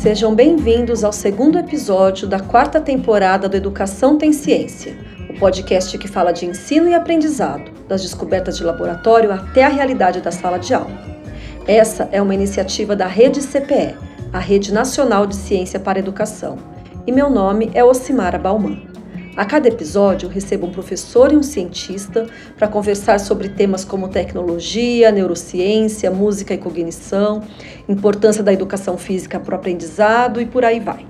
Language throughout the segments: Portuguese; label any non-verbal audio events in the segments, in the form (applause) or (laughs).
Sejam bem-vindos ao segundo episódio da quarta temporada do Educação Tem Ciência, o podcast que fala de ensino e aprendizado, das descobertas de laboratório até a realidade da sala de aula. Essa é uma iniciativa da Rede CPE, a Rede Nacional de Ciência para a Educação, e meu nome é Ocimara Bauman. A cada episódio, recebo um professor e um cientista para conversar sobre temas como tecnologia, neurociência, música e cognição, importância da educação física para o aprendizado e por aí vai.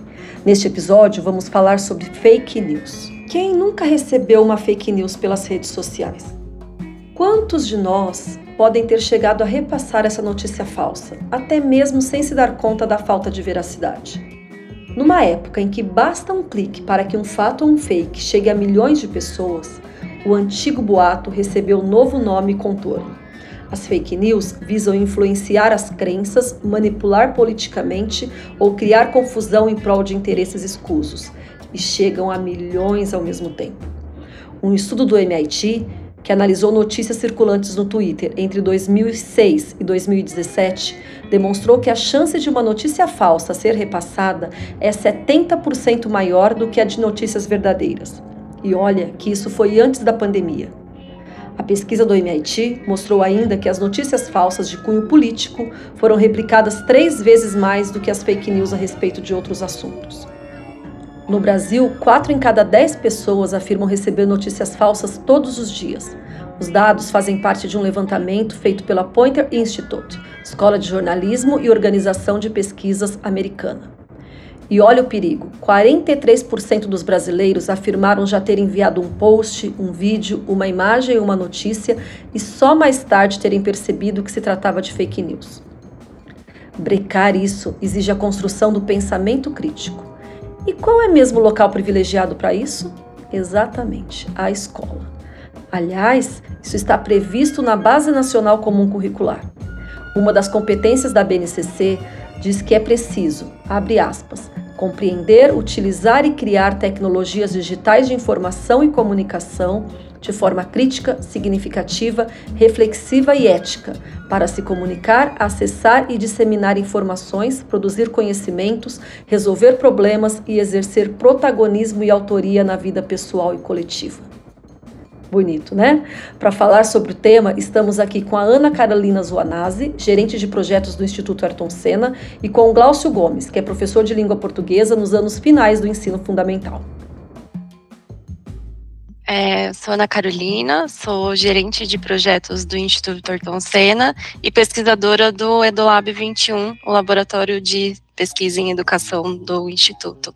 Neste episódio, vamos falar sobre fake news. Quem nunca recebeu uma fake news pelas redes sociais? Quantos de nós podem ter chegado a repassar essa notícia falsa, até mesmo sem se dar conta da falta de veracidade? Numa época em que basta um clique para que um fato ou um fake chegue a milhões de pessoas, o antigo boato recebeu novo nome e contorno. As fake news visam influenciar as crenças, manipular politicamente ou criar confusão em prol de interesses escusos, e chegam a milhões ao mesmo tempo. Um estudo do MIT que analisou notícias circulantes no Twitter entre 2006 e 2017, demonstrou que a chance de uma notícia falsa ser repassada é 70% maior do que a de notícias verdadeiras. E olha que isso foi antes da pandemia. A pesquisa do MIT mostrou ainda que as notícias falsas de cunho político foram replicadas três vezes mais do que as fake news a respeito de outros assuntos. No Brasil, 4 em cada 10 pessoas afirmam receber notícias falsas todos os dias. Os dados fazem parte de um levantamento feito pela Pointer Institute, escola de jornalismo e organização de pesquisas americana. E olha o perigo: 43% dos brasileiros afirmaram já ter enviado um post, um vídeo, uma imagem ou uma notícia e só mais tarde terem percebido que se tratava de fake news. Brecar isso exige a construção do pensamento crítico. E qual é mesmo o local privilegiado para isso? Exatamente, a escola. Aliás, isso está previsto na Base Nacional Comum Curricular. Uma das competências da BNCC diz que é preciso, abre aspas, compreender, utilizar e criar tecnologias digitais de informação e comunicação de forma crítica, significativa, reflexiva e ética, para se comunicar, acessar e disseminar informações, produzir conhecimentos, resolver problemas e exercer protagonismo e autoria na vida pessoal e coletiva. Bonito, né? Para falar sobre o tema, estamos aqui com a Ana Carolina Zuanazzi, gerente de projetos do Instituto Ayrton Senna, e com o Glaucio Gomes, que é professor de língua portuguesa nos anos finais do ensino fundamental. É, sou Ana Carolina, sou gerente de projetos do Instituto Ayrton Senna e pesquisadora do EduLab 21, o laboratório de pesquisa em educação do Instituto.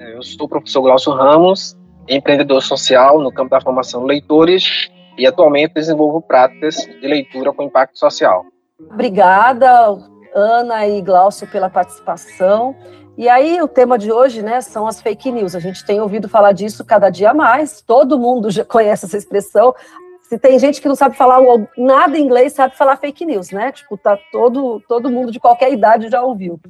É, eu sou o professor Glaucio Ramos, empreendedor social no campo da formação de leitores e atualmente desenvolvo práticas de leitura com impacto social. Obrigada, Ana e Glaucio, pela participação. E aí, o tema de hoje, né, são as fake news. A gente tem ouvido falar disso cada dia mais, todo mundo já (laughs) conhece essa expressão. Se tem gente que não sabe falar nada em inglês, sabe falar fake news, né? Tipo, tá todo, todo mundo de qualquer idade já ouviu.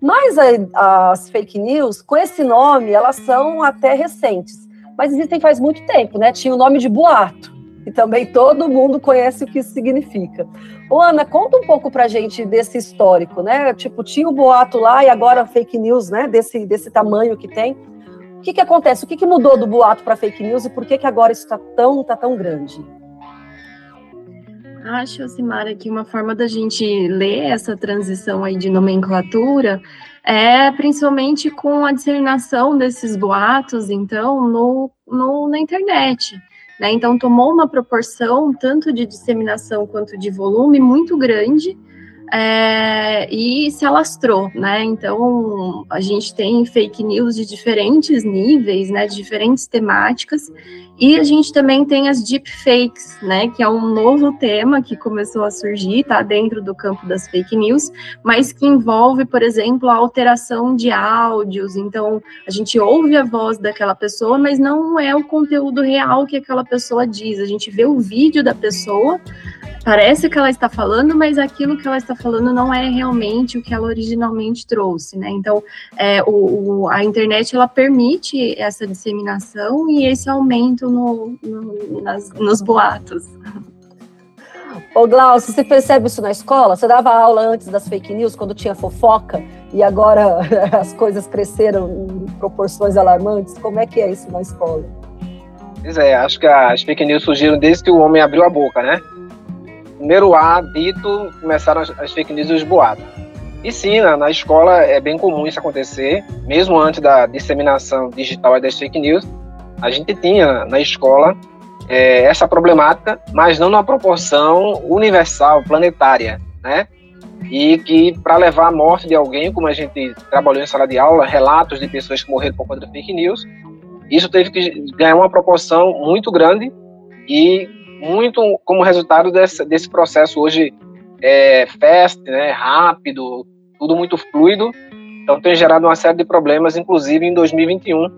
Mas as fake news, com esse nome, elas são até recentes. Mas existem faz muito tempo, né? Tinha o nome de boato e também todo mundo conhece o que isso significa. Ô, Ana, conta um pouco pra gente desse histórico, né? Tipo, tinha o boato lá e agora fake news, né? Desse, desse tamanho que tem. O que, que acontece? O que, que mudou do boato para fake news e por que, que agora isso está tão, tá tão grande? Acho, Simara, que uma forma da gente ler essa transição aí de nomenclatura é principalmente com a disseminação desses boatos, então, no, no na internet. Né? Então, tomou uma proporção tanto de disseminação quanto de volume muito grande é, e se alastrou, né? Então, a gente tem fake news de diferentes níveis, né? De diferentes temáticas, e a gente também tem as deepfakes, né, que é um novo tema que começou a surgir, está dentro do campo das fake news, mas que envolve, por exemplo, a alteração de áudios. Então, a gente ouve a voz daquela pessoa, mas não é o conteúdo real que aquela pessoa diz. A gente vê o vídeo da pessoa, parece que ela está falando, mas aquilo que ela está falando não é realmente o que ela originalmente trouxe, né? Então, é, o, o, a internet ela permite essa disseminação e esse aumento no, no nas, nos boatos. Ô, Glaucio, você percebe isso na escola? Você dava aula antes das fake news, quando tinha fofoca, e agora (laughs) as coisas cresceram em proporções alarmantes? Como é que é isso na escola? Pois é, acho que as fake news surgiram desde que o homem abriu a boca, né? Primeiro A dito, começaram as, as fake news e os boatos. E sim, na, na, escola é bem comum isso acontecer, mesmo antes da disseminação digital das fake news, a gente tinha na escola é, essa problemática, mas não numa proporção universal, planetária, né? E que para levar à morte de alguém, como a gente trabalhou em sala de aula, relatos de pessoas que morreram por conta da fake news, isso teve que ganhar uma proporção muito grande e muito como resultado desse, desse processo hoje é, fast, né, rápido, tudo muito fluido. Então tem gerado uma série de problemas, inclusive em 2021.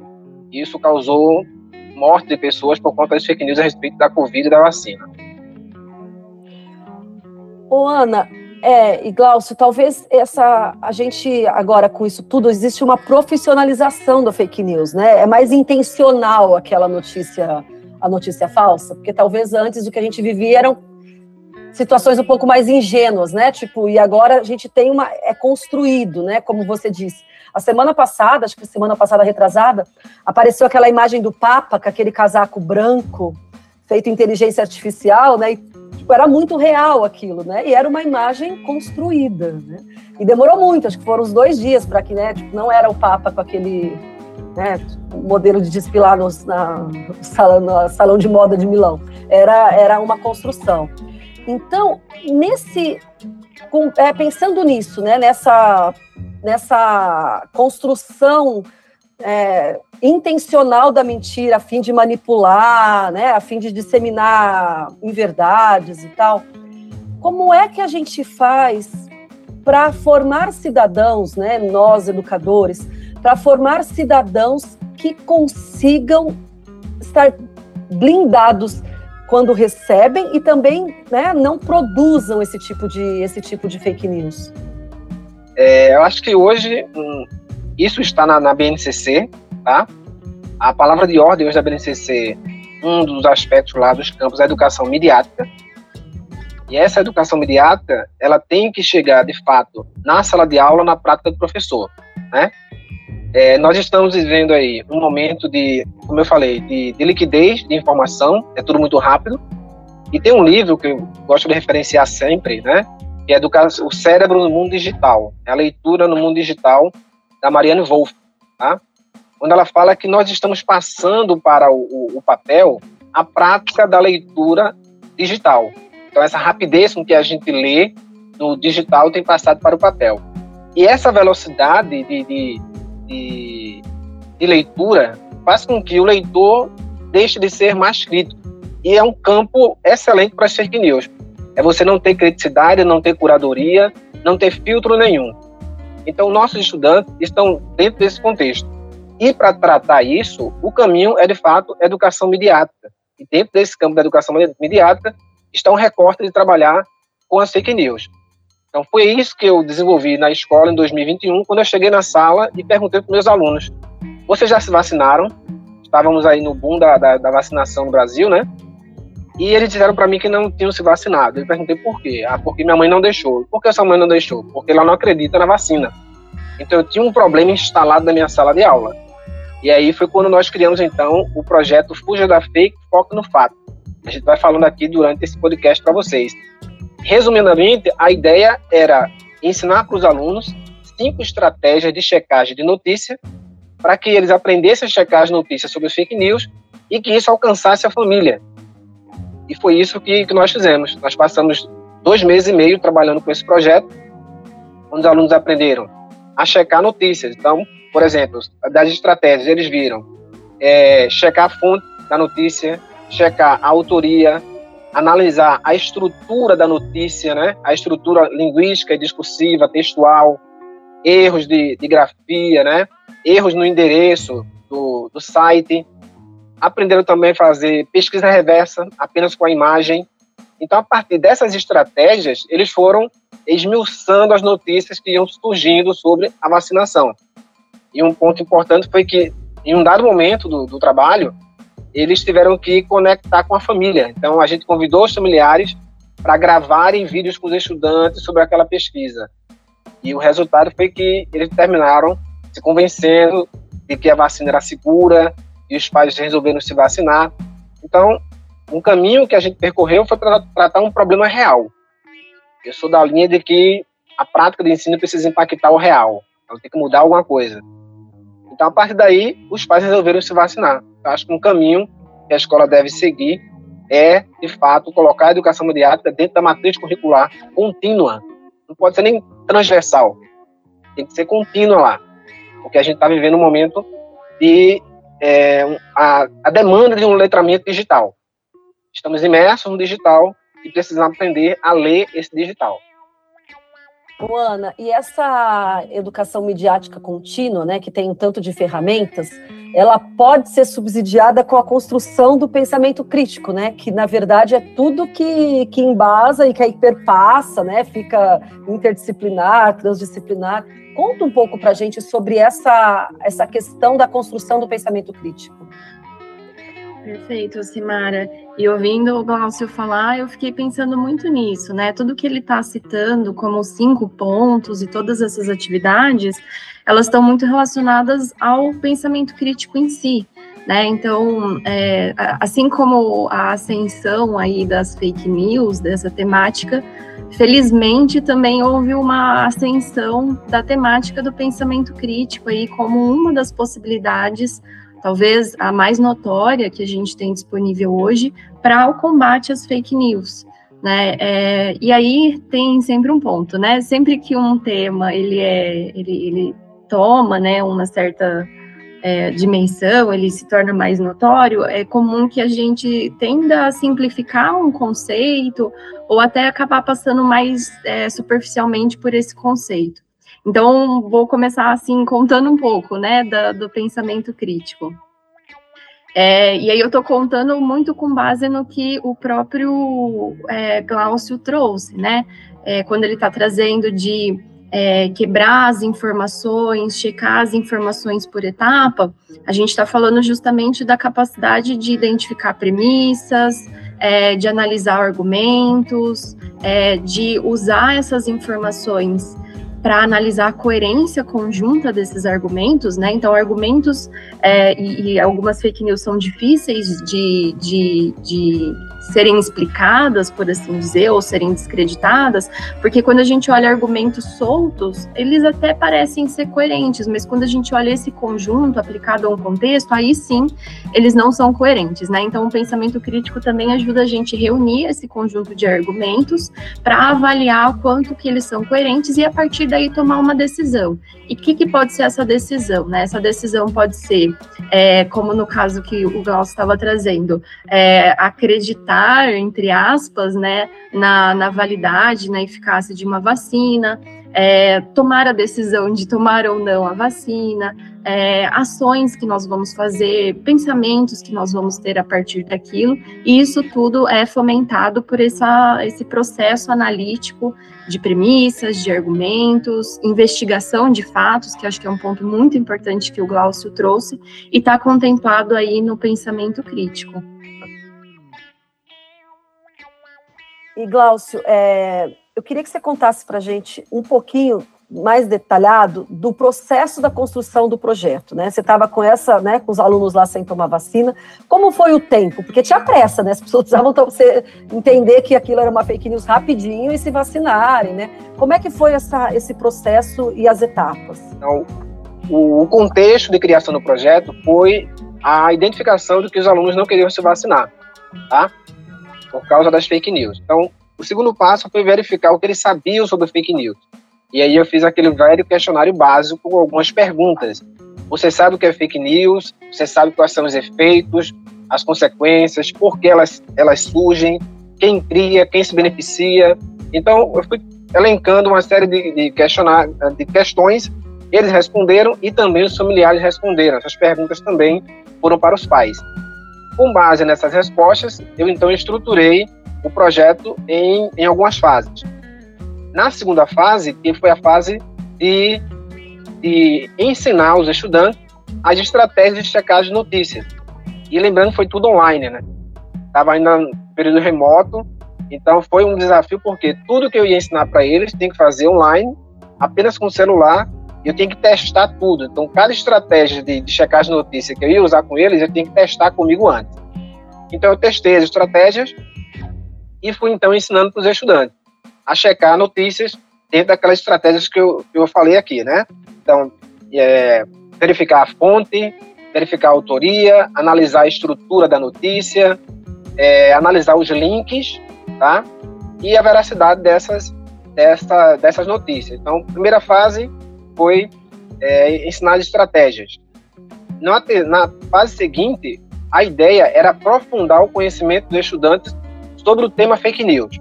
Isso causou morte de pessoas por conta das fake news a respeito da Covid e da vacina. Ô, Ana, é, e Glaucio, talvez essa a gente agora com isso tudo existe uma profissionalização da fake news, né? É mais intencional aquela notícia, a notícia falsa, porque talvez antes o que a gente vivia eram situações um pouco mais ingênuas, né? Tipo, e agora a gente tem uma é construído, né? Como você disse. A semana passada, acho que semana passada retrasada, apareceu aquela imagem do Papa com aquele casaco branco feito inteligência artificial, né? E, tipo, era muito real aquilo, né? E era uma imagem construída, né? E demorou muito, acho que foram uns dois dias para que, né? Tipo, não era o Papa com aquele né, modelo de desfilar no, na, no, salão, no salão de moda de Milão. Era, era uma construção. Então, nesse, com, é, pensando nisso, né, nessa nessa construção é, intencional da mentira a fim de manipular, né, a fim de disseminar inverdades e tal. Como é que a gente faz para formar cidadãos, né, nós educadores, para formar cidadãos que consigam estar blindados quando recebem e também né, não produzam esse tipo de, esse tipo de fake news? É, eu acho que hoje hum, isso está na, na, BNCC, tá? A palavra de ordem hoje da BNCC, um dos aspectos lá dos campos é a educação midiática. E essa educação midiática, ela tem que chegar, de fato, na sala de aula, na prática do professor, né? É, nós estamos vivendo aí um momento de, como eu falei, de, de liquidez de informação, é tudo muito rápido. E tem um livro que eu gosto de referenciar sempre, né? Que é o cérebro no mundo digital, é a leitura no mundo digital da Marianne Wolff, tá? Quando ela fala que nós estamos passando para o, o, o papel a prática da leitura digital. Então essa rapidez com que a gente lê no digital tem passado para o papel. E essa velocidade de, de, de, de leitura faz com que o leitor deixe de ser mais crítico. E é um campo excelente para as fake news é você não ter criticidade, não ter curadoria, não ter filtro nenhum. Então, nossos estudantes estão dentro desse contexto. E para tratar isso, o caminho é, de fato, educação midiática. E dentro desse campo da educação midiática está um recorte de trabalhar com as fake news. Então, foi isso que eu desenvolvi na escola em 2021, quando eu cheguei na sala e perguntei para meus alunos: vocês já se vacinaram? Estávamos aí no boom da, da, da vacinação no Brasil, né? E eles disseram para mim que não tinham se vacinado. Eu perguntei por quê. Ah, porque minha mãe não deixou. Por que sua mãe não deixou? Porque ela não acredita na vacina. Então eu tinha um problema instalado na minha sala de aula. E aí foi quando nós criamos então o projeto Fuja da Fake, Foca no Fato. A gente vai falando aqui durante esse podcast para vocês. Resumidamente, a ideia era ensinar para os alunos cinco estratégias de checagem de notícia para que eles aprendessem a checar as notícias sobre fake news e que isso alcançasse a família, e foi isso que, que nós fizemos. Nós passamos dois meses e meio trabalhando com esse projeto, onde os alunos aprenderam a checar notícias. Então, por exemplo, das estratégias, eles viram é, checar a fonte da notícia, checar a autoria, analisar a estrutura da notícia, né? a estrutura linguística, discursiva, textual, erros de, de grafia, né? erros no endereço do, do site, aprenderam também a fazer pesquisa reversa, apenas com a imagem. Então, a partir dessas estratégias, eles foram esmiuçando as notícias que iam surgindo sobre a vacinação. E um ponto importante foi que, em um dado momento do, do trabalho, eles tiveram que conectar com a família. Então, a gente convidou os familiares para gravarem vídeos com os estudantes sobre aquela pesquisa. E o resultado foi que eles terminaram se convencendo de que a vacina era segura e os pais resolveram se vacinar. Então, um caminho que a gente percorreu foi para tratar um problema real. Eu sou da linha de que a prática de ensino precisa impactar o real. Ela tem que mudar alguma coisa. Então, a partir daí, os pais resolveram se vacinar. Eu acho que um caminho que a escola deve seguir é, de fato, colocar a educação mediática dentro da matriz curricular contínua. Não pode ser nem transversal. Tem que ser contínua lá. Porque a gente está vivendo um momento de é, a, a demanda de um letramento digital. Estamos imersos no digital e precisamos aprender a ler esse digital. Ana, e essa educação midiática contínua, né, que tem um tanto de ferramentas, ela pode ser subsidiada com a construção do pensamento crítico, né, que na verdade é tudo que, que embasa e que aí perpassa, né, fica interdisciplinar, transdisciplinar. Conta um pouco para a gente sobre essa, essa questão da construção do pensamento crítico. Perfeito, Simara. E ouvindo o Glaucio falar, eu fiquei pensando muito nisso, né? Tudo que ele está citando como cinco pontos e todas essas atividades, elas estão muito relacionadas ao pensamento crítico em si, né? Então, é, assim como a ascensão aí das fake news, dessa temática, felizmente também houve uma ascensão da temática do pensamento crítico aí como uma das possibilidades talvez a mais notória que a gente tem disponível hoje para o combate às fake news. Né? É, e aí tem sempre um ponto, né? Sempre que um tema ele é, ele, ele toma, né, uma certa é, dimensão, ele se torna mais notório, é comum que a gente tenda a simplificar um conceito ou até acabar passando mais é, superficialmente por esse conceito. Então, vou começar assim contando um pouco, né, da, do pensamento crítico. É, e aí eu estou contando muito com base no que o próprio é, Glaucio trouxe, né? É, quando ele está trazendo de é, quebrar as informações, checar as informações por etapa, a gente está falando justamente da capacidade de identificar premissas, é, de analisar argumentos, é, de usar essas informações para analisar a coerência conjunta desses argumentos, né? Então, argumentos é, e, e, algumas fake news são difíceis de, de, de serem explicadas, por assim dizer, ou serem descreditadas, porque quando a gente olha argumentos soltos, eles até parecem ser coerentes, mas quando a gente olha esse conjunto aplicado a um contexto, aí sim eles não são coerentes, né? Então o pensamento crítico também ajuda a gente a reunir esse conjunto de argumentos para avaliar o quanto que eles são coerentes e a partir daí tomar uma decisão. E o que, que, pode ser essa decisão? Né? Essa decisão pode ser, é, como no caso que o Glaucio estava trazendo, é, acreditar, entre aspas, né, na, na validade, na eficácia de uma vacina, é, tomar a decisão de tomar ou não a vacina, é, ações que nós vamos fazer, pensamentos que nós vamos ter a partir daquilo, e isso tudo é fomentado por essa, esse processo analítico de premissas, de argumentos, investigação de fatos, que acho que é um ponto muito importante que o Glaucio trouxe, e está contemplado aí no pensamento crítico. E Glaucio, é, eu queria que você contasse para a gente um pouquinho mais detalhado do processo da construção do projeto, né? Você estava com essa, né, com os alunos lá sem tomar vacina. Como foi o tempo? Porque tinha pressa, né? As pessoas precisavam você entender que aquilo era uma fake news rapidinho e se vacinarem, né? Como é que foi essa, esse processo e as etapas? Então, o contexto de criação do projeto foi a identificação de que os alunos não queriam se vacinar, tá? Por causa das fake news. Então, o segundo passo foi verificar o que eles sabiam sobre fake news. E aí eu fiz aquele velho questionário básico com algumas perguntas. Você sabe o que é fake news? Você sabe quais são os efeitos, as consequências, por que elas, elas surgem, quem cria, quem se beneficia? Então, eu fui elencando uma série de, de, questionar, de questões, eles responderam e também os familiares responderam. Essas perguntas também foram para os pais. Com base nessas respostas, eu então estruturei o projeto em, em algumas fases. Na segunda fase, que foi a fase de, de ensinar os estudantes as estratégias de checagem de notícias. E lembrando, foi tudo online, né? Estava ainda no período remoto, Então foi um desafio porque tudo que eu ia ensinar para eles tem que fazer online, apenas com o celular, eu tenho que testar tudo. Então cada estratégia de, de checar as notícias que eu ia usar com eles, eu tenho que testar comigo antes. Então eu testei as estratégias e fui então ensinando para os estudantes a checar notícias dentro daquelas estratégias que eu, que eu falei aqui, né? Então, é, verificar a fonte, verificar a autoria, analisar a estrutura da notícia, é, analisar os links, tá? E a veracidade dessas, dessa, dessas notícias. Então, primeira fase foi é, ensinar as estratégias. Na, na fase seguinte, a ideia era aprofundar o conhecimento dos estudantes sobre o tema fake news.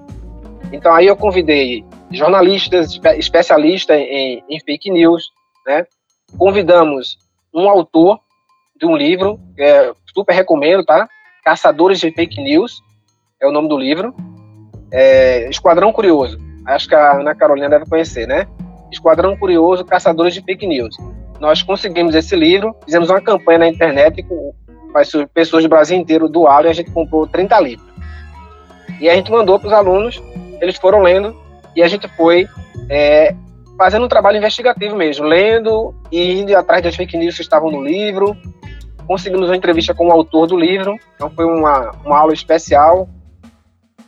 Então, aí eu convidei jornalistas, especialistas em, em fake news, né? Convidamos um autor de um livro, é, super recomendo, tá? Caçadores de Fake News, é o nome do livro. É, Esquadrão Curioso, acho que a Ana Carolina deve conhecer, né? Esquadrão Curioso, Caçadores de Fake News. Nós conseguimos esse livro, fizemos uma campanha na internet com pessoas do Brasil inteiro doaram e a gente comprou 30 livros. E a gente mandou para os alunos, eles foram lendo e a gente foi é, fazendo um trabalho investigativo mesmo, lendo e indo atrás das fake news que estavam no livro. Conseguimos uma entrevista com o autor do livro, então foi uma, uma aula especial,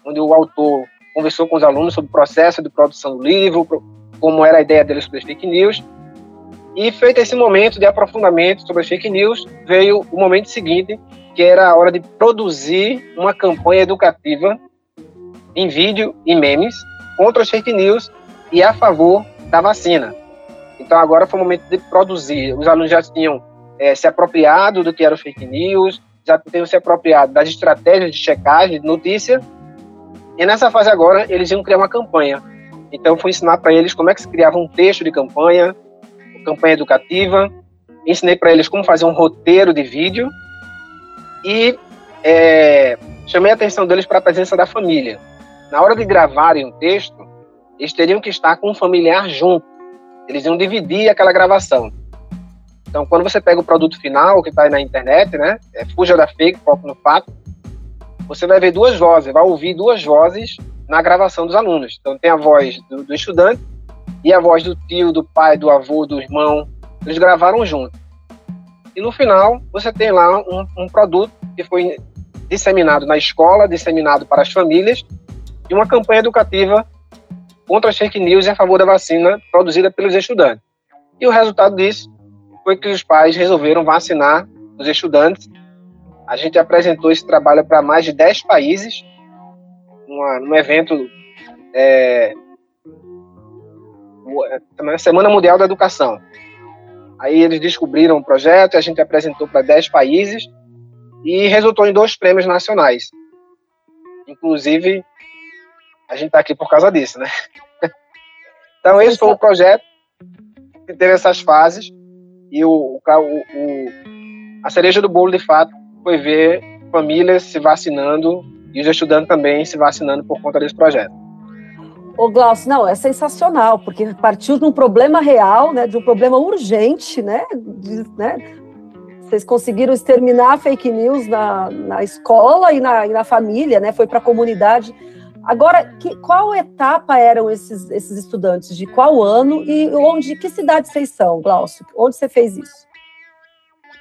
onde o autor conversou com os alunos sobre o processo de produção do livro, como era a ideia dele sobre as fake news. E feito esse momento de aprofundamento sobre as fake news, veio o momento seguinte, que era a hora de produzir uma campanha educativa em vídeo e memes contra as fake news e a favor da vacina. Então agora foi o momento de produzir. Os alunos já tinham é, se apropriado do que era o fake news, já tinham se apropriado das estratégias de checagem de notícia. E nessa fase agora eles iam criar uma campanha. Então fui ensinar para eles como é que se criava um texto de campanha, campanha educativa. Ensinei para eles como fazer um roteiro de vídeo e é, chamei a atenção deles para a presença da família. Na hora de gravarem um texto, eles teriam que estar com um familiar junto. Eles iam dividir aquela gravação. Então, quando você pega o produto final, que está aí na internet, né? É, fuja da fake, foco no fato. Você vai ver duas vozes, vai ouvir duas vozes na gravação dos alunos. Então, tem a voz do, do estudante e a voz do tio, do pai, do avô, do irmão. Eles gravaram junto. E no final, você tem lá um, um produto que foi disseminado na escola, disseminado para as famílias de uma campanha educativa contra as fake news e a favor da vacina produzida pelos estudantes. E o resultado disso foi que os pais resolveram vacinar os estudantes. A gente apresentou esse trabalho para mais de 10 países, num evento é, Semana Mundial da Educação. Aí eles descobriram o projeto, a gente apresentou para 10 países e resultou em dois prêmios nacionais. Inclusive, a gente está aqui por causa disso, né? (laughs) então, esse foi o projeto que teve essas fases e o, o, o, a cereja do bolo, de fato, foi ver famílias se vacinando e os estudantes também se vacinando por conta desse projeto. Ô Glaucio, não, é sensacional, porque partiu de um problema real, né, de um problema urgente, né, de, né vocês conseguiram exterminar fake news na, na escola e na, e na família, né, foi para a comunidade. Agora, que, qual etapa eram esses, esses estudantes? De qual ano e onde, que cidade vocês são, Glaucio? Onde você fez isso?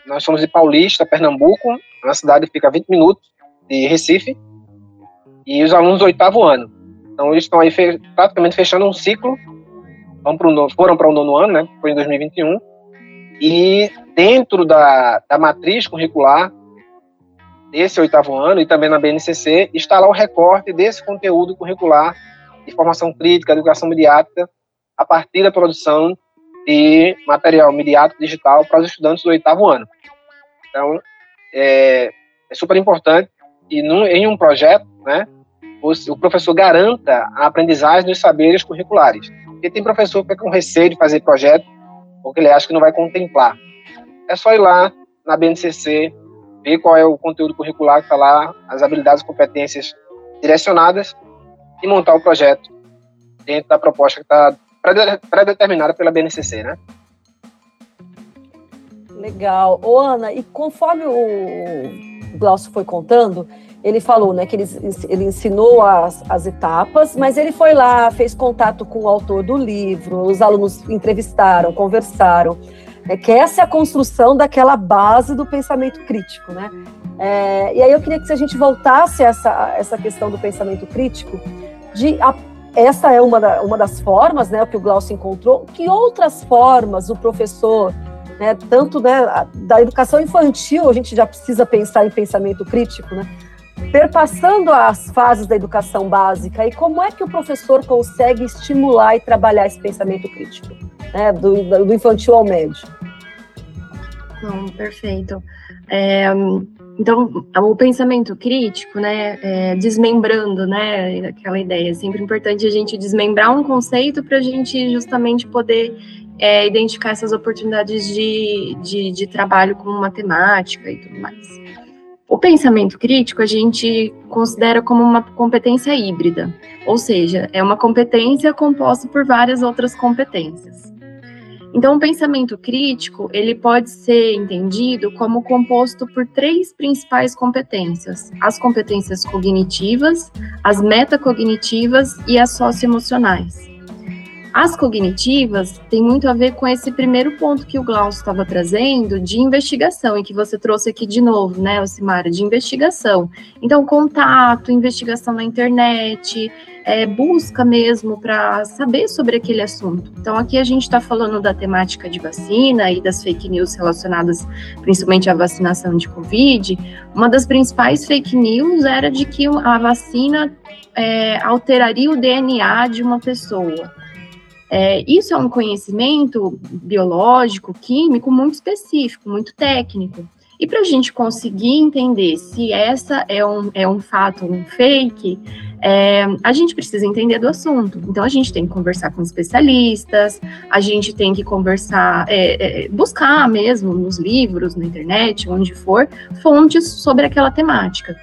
Nós somos de Paulista, Pernambuco, uma cidade que fica a 20 minutos de Recife, e os alunos do oitavo ano. Então, eles estão aí fe praticamente fechando um ciclo, vão pro, foram para o nono ano, né? Foi em 2021, e dentro da, da matriz curricular desse oitavo ano e também na BNCC, está lá o recorte desse conteúdo curricular de formação crítica, educação midiática, a partir da produção de material midiático digital para os estudantes do oitavo ano. Então, é, é super importante e num, em um projeto, né, o, o, professor garanta a aprendizagem dos saberes curriculares. Porque tem professor que fica com receio de fazer projeto, porque ele acha que não vai contemplar. É só ir lá na BNCC, ver qual é o conteúdo curricular que está lá, as habilidades e competências direcionadas e montar o projeto dentro da proposta que está pré-determinada pela BNCC, né? Legal. Ô, Ana, e conforme o Glaucio foi contando, ele falou né, que ele, ele ensinou as, as etapas, mas ele foi lá, fez contato com o autor do livro, os alunos entrevistaram, conversaram, né, que essa é a construção daquela base do pensamento crítico. Né? É, e aí eu queria que se a gente voltasse a essa, essa questão do pensamento crítico, de a, essa é uma, da, uma das formas né, que o Glaucio encontrou, que outras formas o professor né, tanto né, da educação infantil, a gente já precisa pensar em pensamento crítico, né, perpassando as fases da educação básica, e como é que o professor consegue estimular e trabalhar esse pensamento crítico, né, do, do infantil ao médio? Não, perfeito. É, então, o pensamento crítico, né, é, desmembrando, né, aquela ideia, é sempre importante a gente desmembrar um conceito para a gente justamente poder é, identificar essas oportunidades de, de, de trabalho com matemática e tudo mais. O pensamento crítico a gente considera como uma competência híbrida, ou seja, é uma competência composta por várias outras competências. Então, o pensamento crítico ele pode ser entendido como composto por três principais competências: as competências cognitivas, as metacognitivas e as socioemocionais. As cognitivas têm muito a ver com esse primeiro ponto que o Glaucio estava trazendo de investigação e que você trouxe aqui de novo, né, Ocimara, de investigação. Então, contato, investigação na internet, é, busca mesmo para saber sobre aquele assunto. Então, aqui a gente está falando da temática de vacina e das fake news relacionadas principalmente à vacinação de Covid. Uma das principais fake news era de que a vacina é, alteraria o DNA de uma pessoa. É, isso é um conhecimento biológico, químico muito específico, muito técnico. E para a gente conseguir entender se essa é um, é um fato, um fake, é, a gente precisa entender do assunto. Então a gente tem que conversar com especialistas, a gente tem que conversar, é, é, buscar mesmo nos livros, na internet, onde for, fontes sobre aquela temática.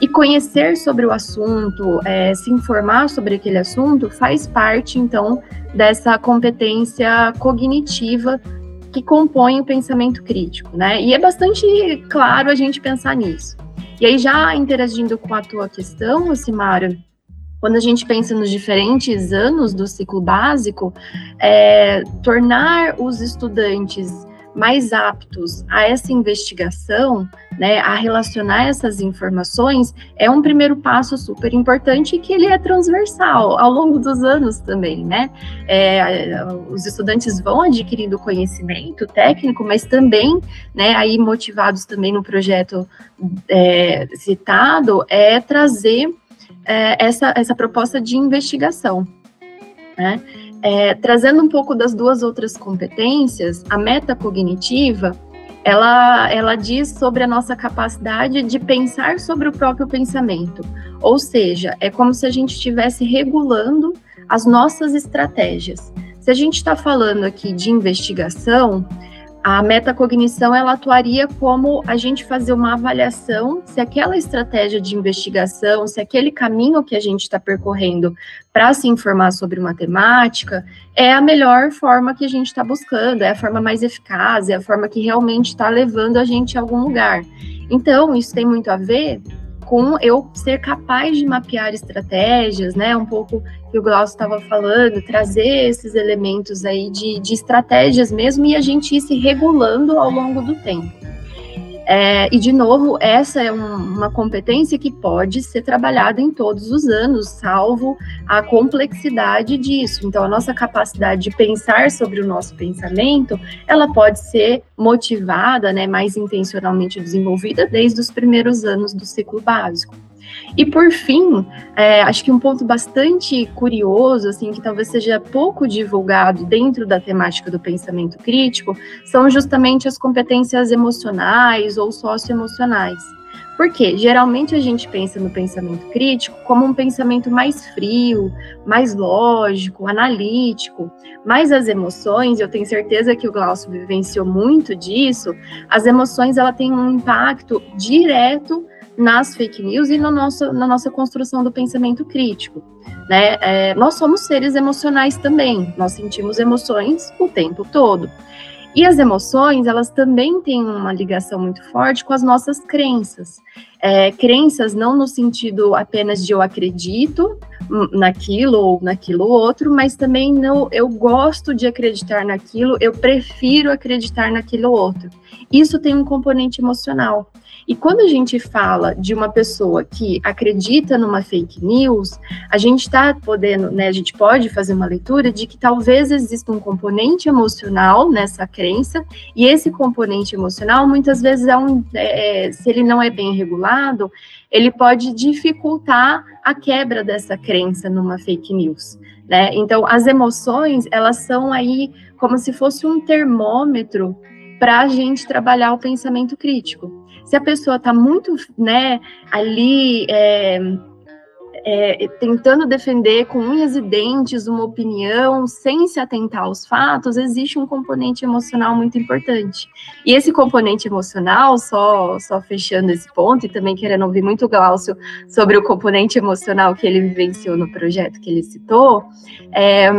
E conhecer sobre o assunto, é, se informar sobre aquele assunto, faz parte, então, dessa competência cognitiva que compõe o pensamento crítico, né? E é bastante claro a gente pensar nisso. E aí, já interagindo com a tua questão, Simara, quando a gente pensa nos diferentes anos do ciclo básico, é, tornar os estudantes mais aptos a essa investigação, né, a relacionar essas informações, é um primeiro passo super importante que ele é transversal ao longo dos anos também, né? É, os estudantes vão adquirindo conhecimento técnico, mas também, né, aí motivados também no projeto é, citado, é trazer é, essa, essa proposta de investigação, né? É, trazendo um pouco das duas outras competências, a metacognitiva, ela, ela diz sobre a nossa capacidade de pensar sobre o próprio pensamento. Ou seja, é como se a gente estivesse regulando as nossas estratégias. Se a gente está falando aqui de investigação, a metacognição ela atuaria como a gente fazer uma avaliação se aquela estratégia de investigação, se aquele caminho que a gente está percorrendo para se informar sobre matemática é a melhor forma que a gente está buscando, é a forma mais eficaz, é a forma que realmente está levando a gente a algum lugar. Então, isso tem muito a ver com eu ser capaz de mapear estratégias, né? Um pouco que o Glaucio estava falando, trazer esses elementos aí de, de estratégias mesmo e a gente ir se regulando ao longo do tempo. É, e, de novo, essa é um, uma competência que pode ser trabalhada em todos os anos, salvo a complexidade disso. Então, a nossa capacidade de pensar sobre o nosso pensamento, ela pode ser motivada, né, mais intencionalmente desenvolvida desde os primeiros anos do ciclo básico. E por fim, é, acho que um ponto bastante curioso, assim, que talvez seja pouco divulgado dentro da temática do pensamento crítico, são justamente as competências emocionais ou socioemocionais. Porque geralmente a gente pensa no pensamento crítico como um pensamento mais frio, mais lógico, analítico, mas as emoções, eu tenho certeza que o Glaucio vivenciou muito disso, as emoções ela têm um impacto direto nas fake news e no nosso, na nossa construção do pensamento crítico. Né? É, nós somos seres emocionais também, nós sentimos emoções o tempo todo. E as emoções, elas também têm uma ligação muito forte com as nossas crenças. É, crenças não no sentido apenas de eu acredito naquilo ou naquilo outro, mas também não eu gosto de acreditar naquilo, eu prefiro acreditar naquilo outro. Isso tem um componente emocional. E quando a gente fala de uma pessoa que acredita numa fake news, a gente está podendo, né, a gente pode fazer uma leitura de que talvez exista um componente emocional nessa crença, e esse componente emocional muitas vezes é um, é, se ele não é bem regulado, ele pode dificultar a quebra dessa crença numa fake news. Né? Então, as emoções, elas são aí como se fosse um termômetro para a gente trabalhar o pensamento crítico. Se a pessoa está muito, né, ali é, é, tentando defender com unhas e dentes uma opinião sem se atentar aos fatos, existe um componente emocional muito importante. E esse componente emocional, só, só fechando esse ponto, e também querendo ouvir muito o Glaucio sobre o componente emocional que ele vivenciou no projeto que ele citou, é,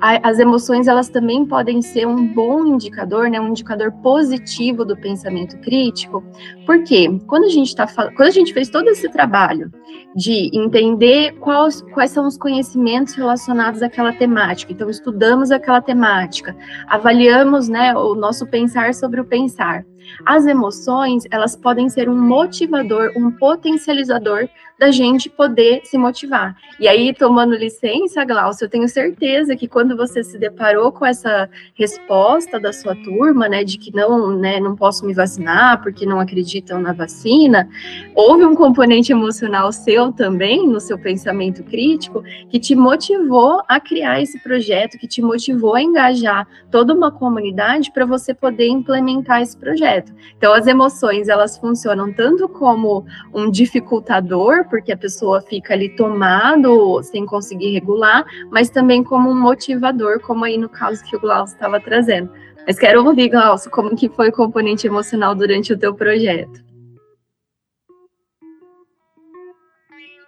as emoções elas também podem ser um bom indicador, né, um indicador positivo do pensamento crítico, porque quando a gente está quando a gente fez todo esse trabalho de entender quais, quais são os conhecimentos relacionados àquela temática, então estudamos aquela temática, avaliamos, né, o nosso pensar sobre o pensar. As emoções, elas podem ser um motivador, um potencializador da gente poder se motivar. E aí, tomando licença, Glaucio, eu tenho certeza que quando você se deparou com essa resposta da sua turma, né, de que não, né, não posso me vacinar porque não acreditam na vacina, houve um componente emocional seu também, no seu pensamento crítico, que te motivou a criar esse projeto, que te motivou a engajar toda uma comunidade para você poder implementar esse projeto. Então, as emoções, elas funcionam tanto como um dificultador porque a pessoa fica ali tomado sem conseguir regular, mas também como um motivador, como aí no caso que o Glaucio estava trazendo. Mas quero ouvir, Glaucio, como que foi o componente emocional durante o teu projeto?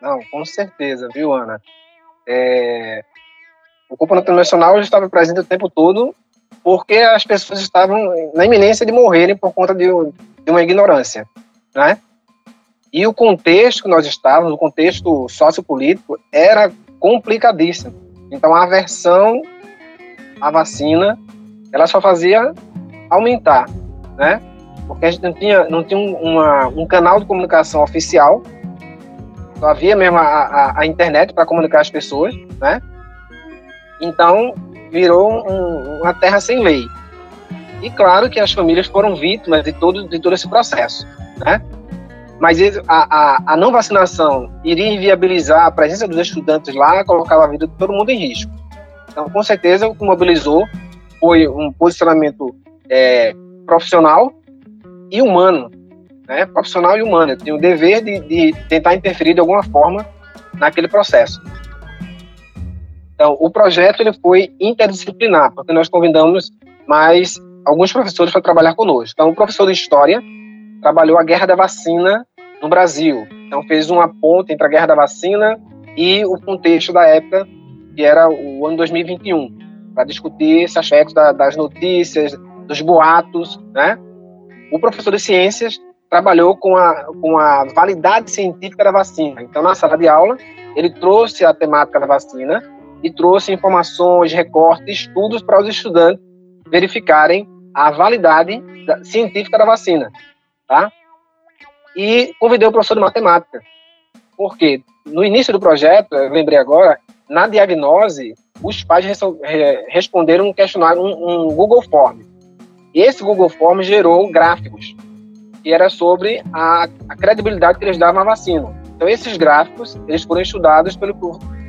Não, com certeza, viu, Ana? É... O componente emocional estava presente o tempo todo porque as pessoas estavam na iminência de morrerem por conta de, de uma ignorância, né? E o contexto que nós estávamos, o contexto sociopolítico, era complicadíssimo. Então, a aversão à vacina, ela só fazia aumentar, né? Porque a gente não tinha, não tinha uma, um canal de comunicação oficial, só havia mesmo a, a, a internet para comunicar as pessoas, né? Então, virou um, uma terra sem lei. E claro que as famílias foram vítimas de todo, de todo esse processo, né? mas a, a, a, não vacinação iria inviabilizar a presença dos estudantes lá, colocava a vida de todo mundo em risco. Então, com certeza, o que mobilizou foi um posicionamento é, profissional e humano, né? profissional e humano. Eu tinha o dever de, de tentar interferir de alguma forma naquele processo. Então, o projeto ele foi interdisciplinar, porque nós convidamos mais alguns professores para trabalhar conosco. Então, o professor de História trabalhou a guerra da vacina no Brasil. Então fez uma ponte entre a guerra da vacina e o contexto da época, que era o ano 2021, para discutir esse aspecto da, das notícias, dos boatos, né? O professor de ciências trabalhou com a, com a validade científica da vacina. Então, na sala de aula, ele trouxe a temática da vacina e trouxe informações, recortes, estudos para os estudantes verificarem a validade da, científica da vacina tá? E convidei o professor de matemática, porque no início do projeto, lembrei agora, na diagnose, os pais responderam um questionário, um, um Google Form. E esse Google Form gerou gráficos, que era sobre a, a credibilidade que eles davam à vacina. Então, esses gráficos, eles foram estudados pelo,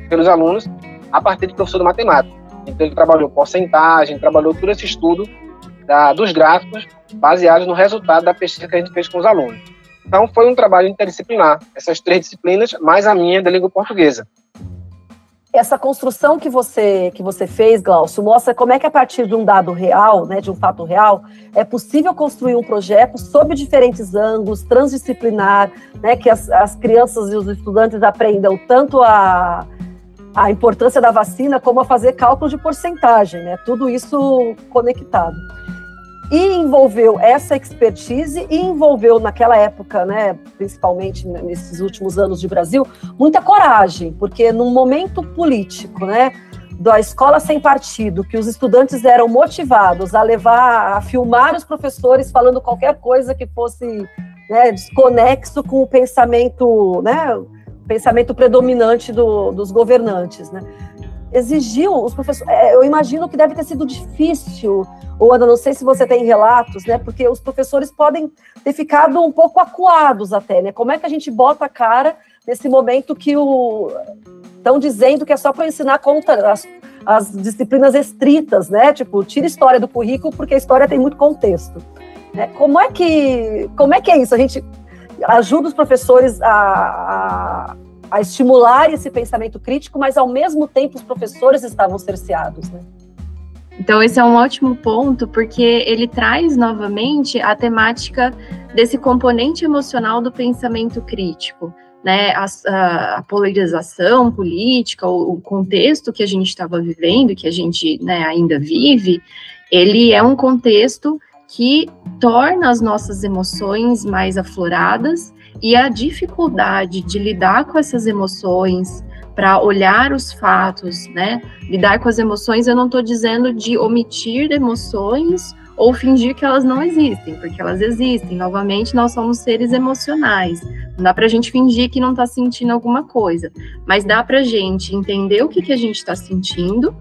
pelos alunos a partir do professor de matemática. Então, ele trabalhou porcentagem, trabalhou todo esse estudo da, dos gráficos baseados no resultado da pesquisa que a gente fez com os alunos. Então, foi um trabalho interdisciplinar, essas três disciplinas, mais a minha da língua portuguesa. Essa construção que você, que você fez, Glaucio, mostra como é que a partir de um dado real, né, de um fato real, é possível construir um projeto sob diferentes ângulos, transdisciplinar, né, que as, as crianças e os estudantes aprendam tanto a, a importância da vacina como a fazer cálculo de porcentagem, né, tudo isso conectado. e envolveu essa expertise e envolveu naquela época, né, principalmente nesses últimos anos de Brasil, muita coragem, porque num momento político, né, da escola sem partido, que os estudantes eram motivados a levar, a filmar os professores falando qualquer coisa que fosse né, desconexo com o pensamento, né, pensamento predominante do, dos governantes, né? Exigiu os professores. É, eu imagino que deve ter sido difícil, ou Ana, não sei se você tem relatos, né? Porque os professores podem ter ficado um pouco acuados até, né? Como é que a gente bota a cara nesse momento que o estão dizendo que é só para ensinar contra as, as, disciplinas estritas, né? Tipo, tira história do currículo porque a história tem muito contexto. Né? Como é que como é que é isso? A gente ajuda os professores a, a, a estimular esse pensamento crítico, mas ao mesmo tempo os professores estavam cerceados, né? Então, esse é um ótimo ponto, porque ele traz novamente a temática desse componente emocional do pensamento crítico né, a, a, polarização política, o, o, contexto que a gente estava vivendo, que a gente né, ainda vive, ele é um contexto que torna as nossas emoções mais afloradas e a dificuldade de lidar com essas emoções, para olhar os fatos, né? Lidar com as emoções, eu não estou dizendo de omitir emoções ou fingir que elas não existem, porque elas existem. Novamente, nós somos seres emocionais. Não dá para a gente fingir que não está sentindo alguma coisa, mas dá para a gente entender o que, que a gente está sentindo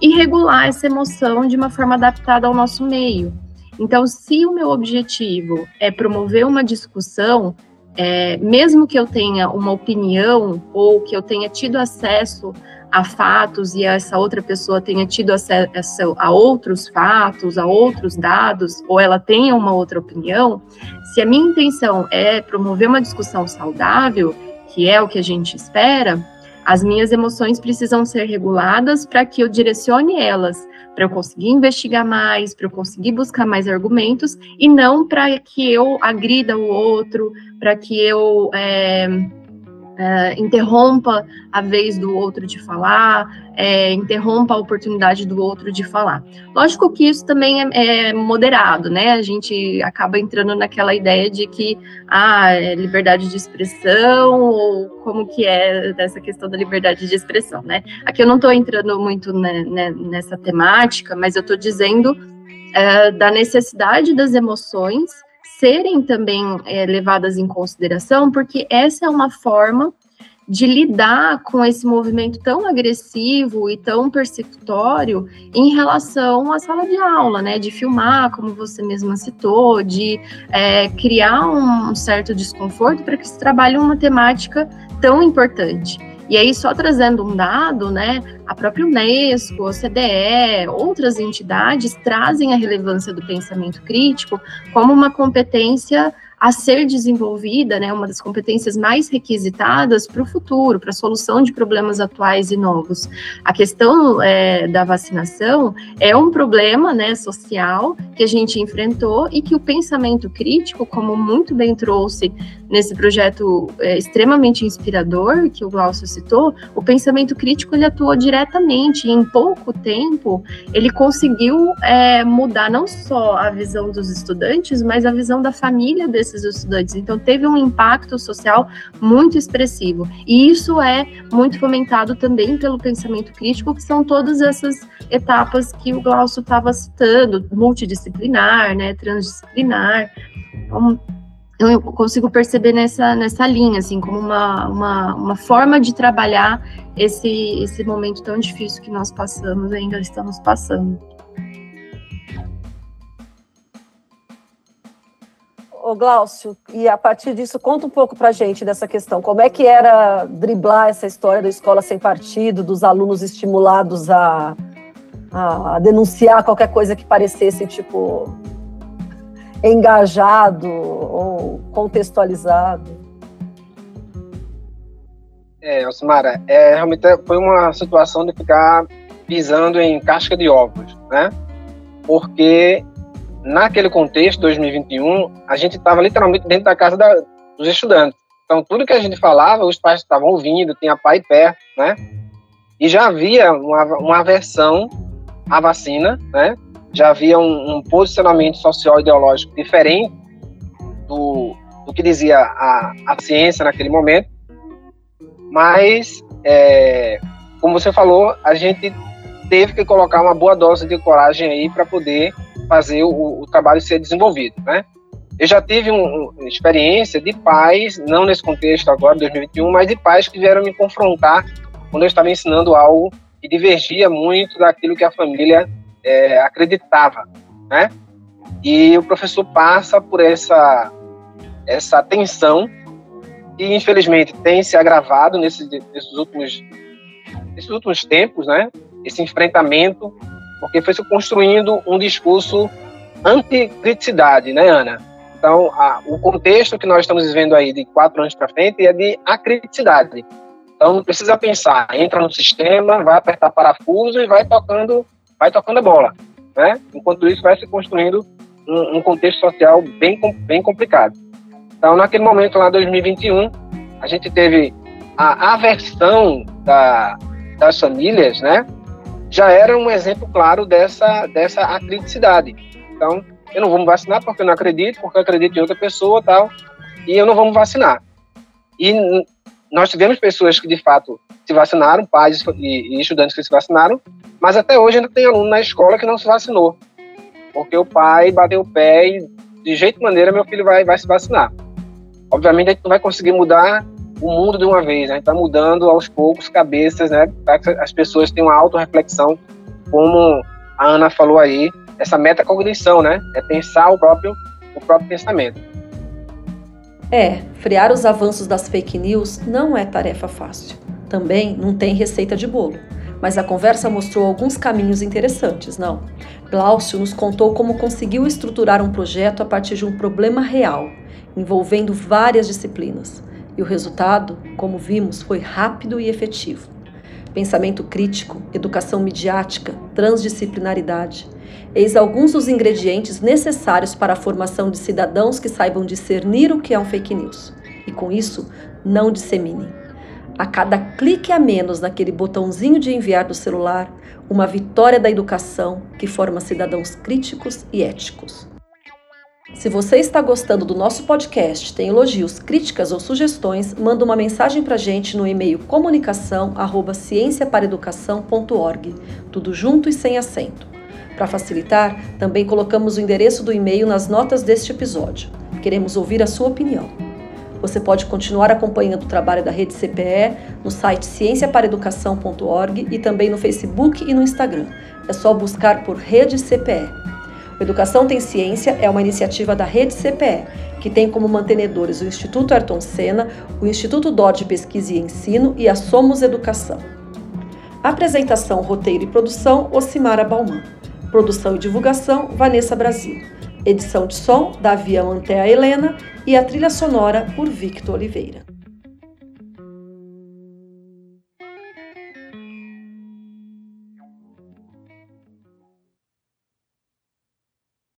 e regular essa emoção de uma forma adaptada ao nosso meio. Então, se o meu objetivo é promover uma discussão, é, mesmo que eu tenha uma opinião ou que eu tenha tido acesso a fatos e essa outra pessoa tenha tido acesso a outros fatos, a outros dados, ou ela tenha uma outra opinião, se a minha intenção é promover uma discussão saudável, que é o que a gente espera, as minhas emoções precisam ser reguladas para que eu direcione elas, para eu conseguir investigar mais, para eu conseguir buscar mais argumentos, e não para que eu agrida o outro, para que eu. É, é, interrompa a vez do outro de falar, é, interrompa a oportunidade do outro de falar. Lógico que isso também é, é, moderado, né? A gente acaba entrando naquela ideia de que ah, é liberdade de expressão, ou como que é dessa questão da liberdade de expressão, né? Aqui eu não estou entrando muito né, né, nessa temática, mas eu estou dizendo é, da necessidade das emoções serem também é, levadas em consideração, porque essa é uma forma de lidar com esse movimento tão agressivo e tão persecutório em relação à sala de aula, né? De filmar, como você mesma citou, de é, criar um certo desconforto para que se trabalhe uma temática tão importante. E aí, só trazendo um dado, né, a própria Unesco, a CDE, outras entidades trazem a relevância do pensamento crítico como uma competência a ser desenvolvida, né, uma das competências mais requisitadas para o futuro, para a solução de problemas atuais e novos. A questão é, da vacinação é um problema né, social que a gente enfrentou e que o pensamento crítico, como muito bem trouxe nesse projeto é, extremamente inspirador que o Glaucio citou, o pensamento crítico ele atuou diretamente e em pouco tempo ele conseguiu é, mudar não só a visão dos estudantes, mas a visão da família desses estudantes. Então teve um impacto social muito expressivo e isso é muito fomentado também pelo pensamento crítico, que são todas essas etapas que o Glaucio estava citando, multidisciplinar, né, transdisciplinar. Então, eu consigo perceber nessa, nessa linha, assim, como uma, uma, uma forma de trabalhar esse, esse momento tão difícil que nós passamos, ainda estamos passando. Ô Glaucio, e a partir disso, conta um pouco para gente dessa questão. Como é que era driblar essa história da escola sem partido, dos alunos estimulados a, a denunciar qualquer coisa que parecesse, tipo, engajado ou contextualizado? É, Osmara, é, realmente foi uma situação de ficar pisando em casca de ovos, né? Porque naquele contexto, 2021, a gente estava literalmente dentro da casa da, dos estudantes. Então, tudo que a gente falava, os pais estavam ouvindo, tinha pai perto, né? E já havia uma, uma aversão à vacina, né? já havia um, um posicionamento social ideológico diferente do, do que dizia a, a ciência naquele momento, mas, é, como você falou, a gente teve que colocar uma boa dose de coragem aí para poder fazer o, o, trabalho ser desenvolvido, né? Eu já tive um, uma experiência de pais, não nesse contexto agora, 2021, mas de pais que vieram me confrontar quando eu estava ensinando algo que divergia muito daquilo que a família é, acreditava, né? E o professor passa por essa essa tensão que infelizmente tem se agravado nesses, nesses últimos nesses últimos tempos, né? Esse enfrentamento, porque foi se construindo um discurso anticriticidade, né, Ana? Então, a, o contexto que nós estamos vivendo aí de quatro anos para frente é de acriticidade. Então, não precisa pensar, entra no sistema, vai apertar parafuso e vai tocando, vai tocando a bola, né? Enquanto isso, vai se construindo um, um contexto social bem, bem complicado. Então, naquele momento lá, 2021, a gente teve a aversão da, das famílias, né? Já era um exemplo claro dessa, dessa acriticidade. Então, eu não vou me vacinar porque eu não acredito, porque eu acredito em outra pessoa tal, e eu não vou me vacinar. E nós tivemos pessoas que, de fato, se vacinaram, pais e, e estudantes que se vacinaram, mas até hoje ainda tem aluno na escola que não se vacinou, porque o pai bateu o pé e, de jeito maneira, meu filho vai, vai se vacinar. Obviamente, a gente não vai conseguir mudar o mundo de uma vez, a gente está mudando aos poucos cabeças, né, para que as pessoas tenham uma autorreflexão, como a Ana falou aí, essa metacognição, né, é pensar o próprio, o próprio pensamento. É, frear os avanços das fake news não é tarefa fácil. Também não tem receita de bolo. Mas a conversa mostrou alguns caminhos interessantes, não? Glaucio nos contou como conseguiu estruturar um projeto a partir de um problema real envolvendo várias disciplinas. E o resultado, como vimos, foi rápido e efetivo. Pensamento crítico, educação midiática, transdisciplinaridade. Eis alguns dos ingredientes necessários para a formação de cidadãos que saibam discernir o que é um fake news. E com isso, não disseminem. A cada clique a menos naquele botãozinho de enviar do celular, uma vitória da educação que forma cidadãos críticos e éticos. Se você está gostando do nosso podcast, tem elogios, críticas ou sugestões, manda uma mensagem para gente no e-mail comunicação@cienciapareducação.org, tudo junto e sem acento. Para facilitar, também colocamos o endereço do e-mail nas notas deste episódio. Queremos ouvir a sua opinião. Você pode continuar acompanhando o trabalho da Rede CPE no site cienciapareducação.org e também no Facebook e no Instagram. É só buscar por Rede CPE. Educação Tem Ciência é uma iniciativa da Rede CPE, que tem como mantenedores o Instituto Ayrton Senna, o Instituto Dó de Pesquisa e Ensino e a Somos Educação. Apresentação, roteiro e produção, Ocimara Bauman. Produção e divulgação, Vanessa Brasil. Edição de som, Davi Mantea Helena e a trilha sonora por Victor Oliveira.